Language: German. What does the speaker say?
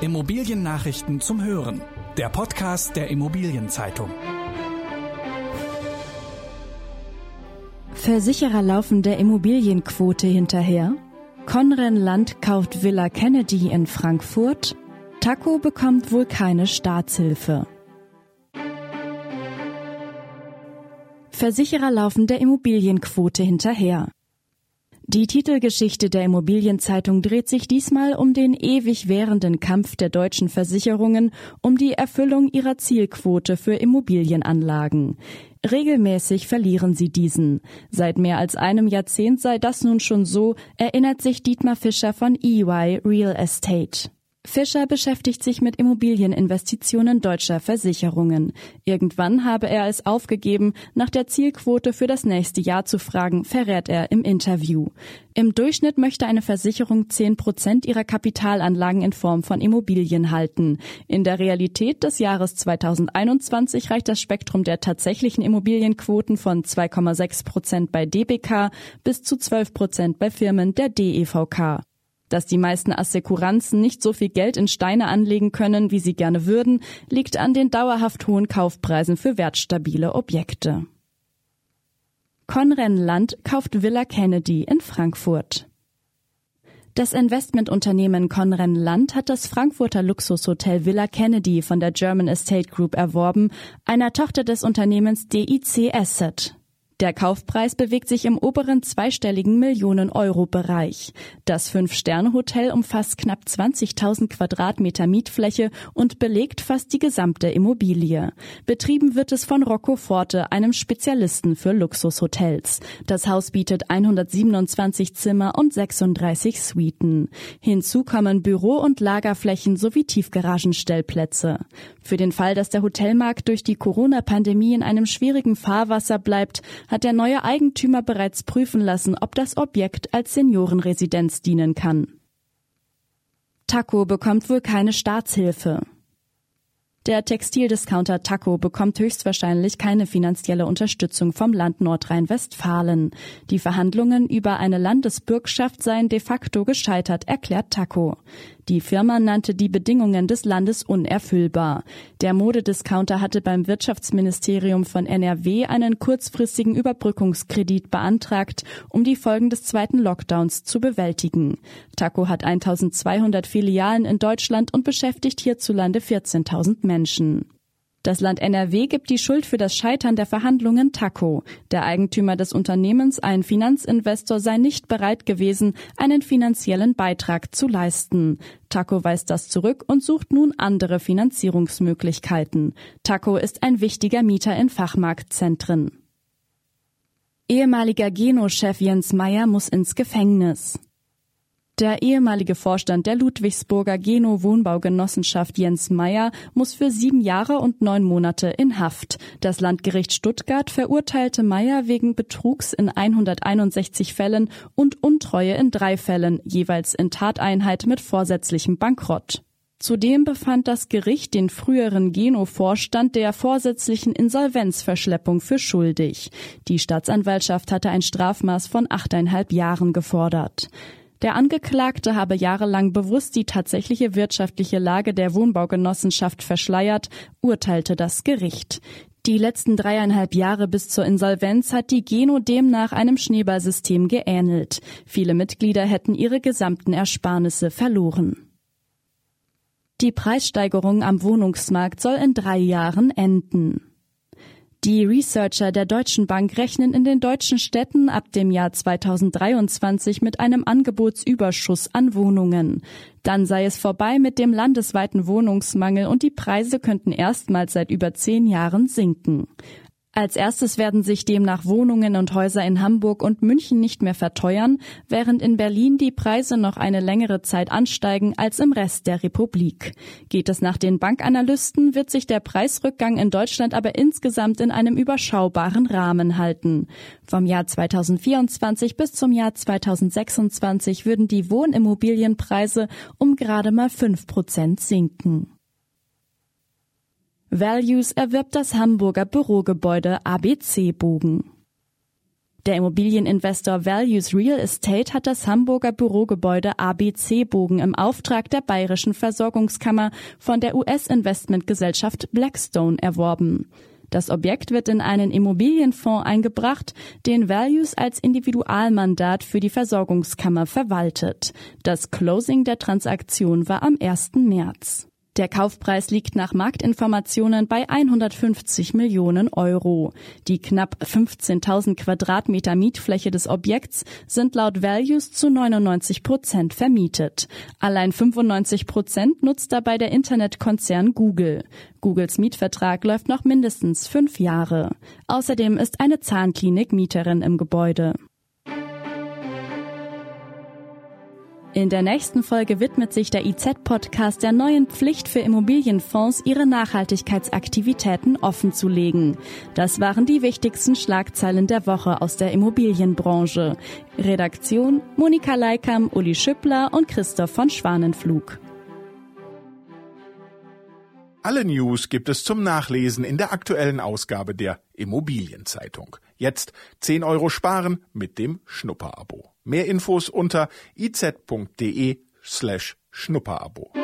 Immobiliennachrichten zum Hören. Der Podcast der Immobilienzeitung. Versicherer laufen der Immobilienquote hinterher. Conren Land kauft Villa Kennedy in Frankfurt. Taco bekommt wohl keine Staatshilfe. Versicherer laufen der Immobilienquote hinterher. Die Titelgeschichte der Immobilienzeitung dreht sich diesmal um den ewig währenden Kampf der deutschen Versicherungen um die Erfüllung ihrer Zielquote für Immobilienanlagen. Regelmäßig verlieren sie diesen. Seit mehr als einem Jahrzehnt sei das nun schon so, erinnert sich Dietmar Fischer von EY Real Estate. Fischer beschäftigt sich mit Immobilieninvestitionen deutscher Versicherungen. Irgendwann habe er es aufgegeben, nach der Zielquote für das nächste Jahr zu fragen, verrät er im Interview. Im Durchschnitt möchte eine Versicherung 10 Prozent ihrer Kapitalanlagen in Form von Immobilien halten. In der Realität des Jahres 2021 reicht das Spektrum der tatsächlichen Immobilienquoten von 2,6 Prozent bei DBK bis zu 12 Prozent bei Firmen der DEVK. Dass die meisten Assekuranzen nicht so viel Geld in Steine anlegen können, wie sie gerne würden, liegt an den dauerhaft hohen Kaufpreisen für wertstabile Objekte. Conren Land kauft Villa Kennedy in Frankfurt. Das Investmentunternehmen Conren Land hat das Frankfurter Luxushotel Villa Kennedy von der German Estate Group erworben, einer Tochter des Unternehmens DIC Asset. Der Kaufpreis bewegt sich im oberen zweistelligen Millionen-Euro-Bereich. Das Fünf-Sterne-Hotel umfasst knapp 20.000 Quadratmeter Mietfläche und belegt fast die gesamte Immobilie. Betrieben wird es von Rocco Forte, einem Spezialisten für Luxushotels. Das Haus bietet 127 Zimmer und 36 Suiten. Hinzu kommen Büro- und Lagerflächen sowie Tiefgaragenstellplätze. Für den Fall, dass der Hotelmarkt durch die Corona-Pandemie in einem schwierigen Fahrwasser bleibt, hat der neue Eigentümer bereits prüfen lassen, ob das Objekt als Seniorenresidenz dienen kann. Taco bekommt wohl keine Staatshilfe. Der Textildiscounter Taco bekommt höchstwahrscheinlich keine finanzielle Unterstützung vom Land Nordrhein-Westfalen. Die Verhandlungen über eine Landesbürgschaft seien de facto gescheitert, erklärt Taco. Die Firma nannte die Bedingungen des Landes unerfüllbar. Der Modediscounter hatte beim Wirtschaftsministerium von NRW einen kurzfristigen Überbrückungskredit beantragt, um die Folgen des zweiten Lockdowns zu bewältigen. Taco hat 1200 Filialen in Deutschland und beschäftigt hierzulande 14.000 Menschen. Das Land NRW gibt die Schuld für das Scheitern der Verhandlungen Taco. Der Eigentümer des Unternehmens, ein Finanzinvestor, sei nicht bereit gewesen, einen finanziellen Beitrag zu leisten. Taco weist das zurück und sucht nun andere Finanzierungsmöglichkeiten. Taco ist ein wichtiger Mieter in Fachmarktzentren. Ehemaliger Geno-Chef Jens Meyer muss ins Gefängnis. Der ehemalige Vorstand der Ludwigsburger Geno Wohnbaugenossenschaft Jens Meyer muss für sieben Jahre und neun Monate in Haft. Das Landgericht Stuttgart verurteilte Meyer wegen Betrugs in 161 Fällen und Untreue in drei Fällen, jeweils in Tateinheit mit vorsätzlichem Bankrott. Zudem befand das Gericht den früheren Geno-Vorstand der vorsätzlichen Insolvenzverschleppung für schuldig. Die Staatsanwaltschaft hatte ein Strafmaß von achteinhalb Jahren gefordert. Der Angeklagte habe jahrelang bewusst die tatsächliche wirtschaftliche Lage der Wohnbaugenossenschaft verschleiert, urteilte das Gericht. Die letzten dreieinhalb Jahre bis zur Insolvenz hat die Geno demnach einem Schneeballsystem geähnelt. Viele Mitglieder hätten ihre gesamten Ersparnisse verloren. Die Preissteigerung am Wohnungsmarkt soll in drei Jahren enden. Die Researcher der Deutschen Bank rechnen in den deutschen Städten ab dem Jahr 2023 mit einem Angebotsüberschuss an Wohnungen. Dann sei es vorbei mit dem landesweiten Wohnungsmangel und die Preise könnten erstmals seit über zehn Jahren sinken. Als erstes werden sich demnach Wohnungen und Häuser in Hamburg und München nicht mehr verteuern, während in Berlin die Preise noch eine längere Zeit ansteigen als im Rest der Republik. Geht es nach den Bankanalysten, wird sich der Preisrückgang in Deutschland aber insgesamt in einem überschaubaren Rahmen halten. Vom Jahr 2024 bis zum Jahr 2026 würden die Wohnimmobilienpreise um gerade mal fünf Prozent sinken. Values erwirbt das Hamburger Bürogebäude ABC Bogen. Der Immobilieninvestor Values Real Estate hat das Hamburger Bürogebäude ABC Bogen im Auftrag der Bayerischen Versorgungskammer von der US-Investmentgesellschaft Blackstone erworben. Das Objekt wird in einen Immobilienfonds eingebracht, den Values als Individualmandat für die Versorgungskammer verwaltet. Das Closing der Transaktion war am 1. März. Der Kaufpreis liegt nach Marktinformationen bei 150 Millionen Euro. Die knapp 15.000 Quadratmeter Mietfläche des Objekts sind laut Values zu 99 Prozent vermietet. Allein 95 Prozent nutzt dabei der Internetkonzern Google. Googles Mietvertrag läuft noch mindestens fünf Jahre. Außerdem ist eine Zahnklinik Mieterin im Gebäude. In der nächsten Folge widmet sich der IZ-Podcast der neuen Pflicht für Immobilienfonds, ihre Nachhaltigkeitsaktivitäten offenzulegen. Das waren die wichtigsten Schlagzeilen der Woche aus der Immobilienbranche. Redaktion Monika Leikam, Uli Schüppler und Christoph von Schwanenflug. Alle News gibt es zum Nachlesen in der aktuellen Ausgabe der Immobilienzeitung. Jetzt 10 Euro sparen mit dem Schnupperabo. Mehr Infos unter iz.de slash Schnupperabo.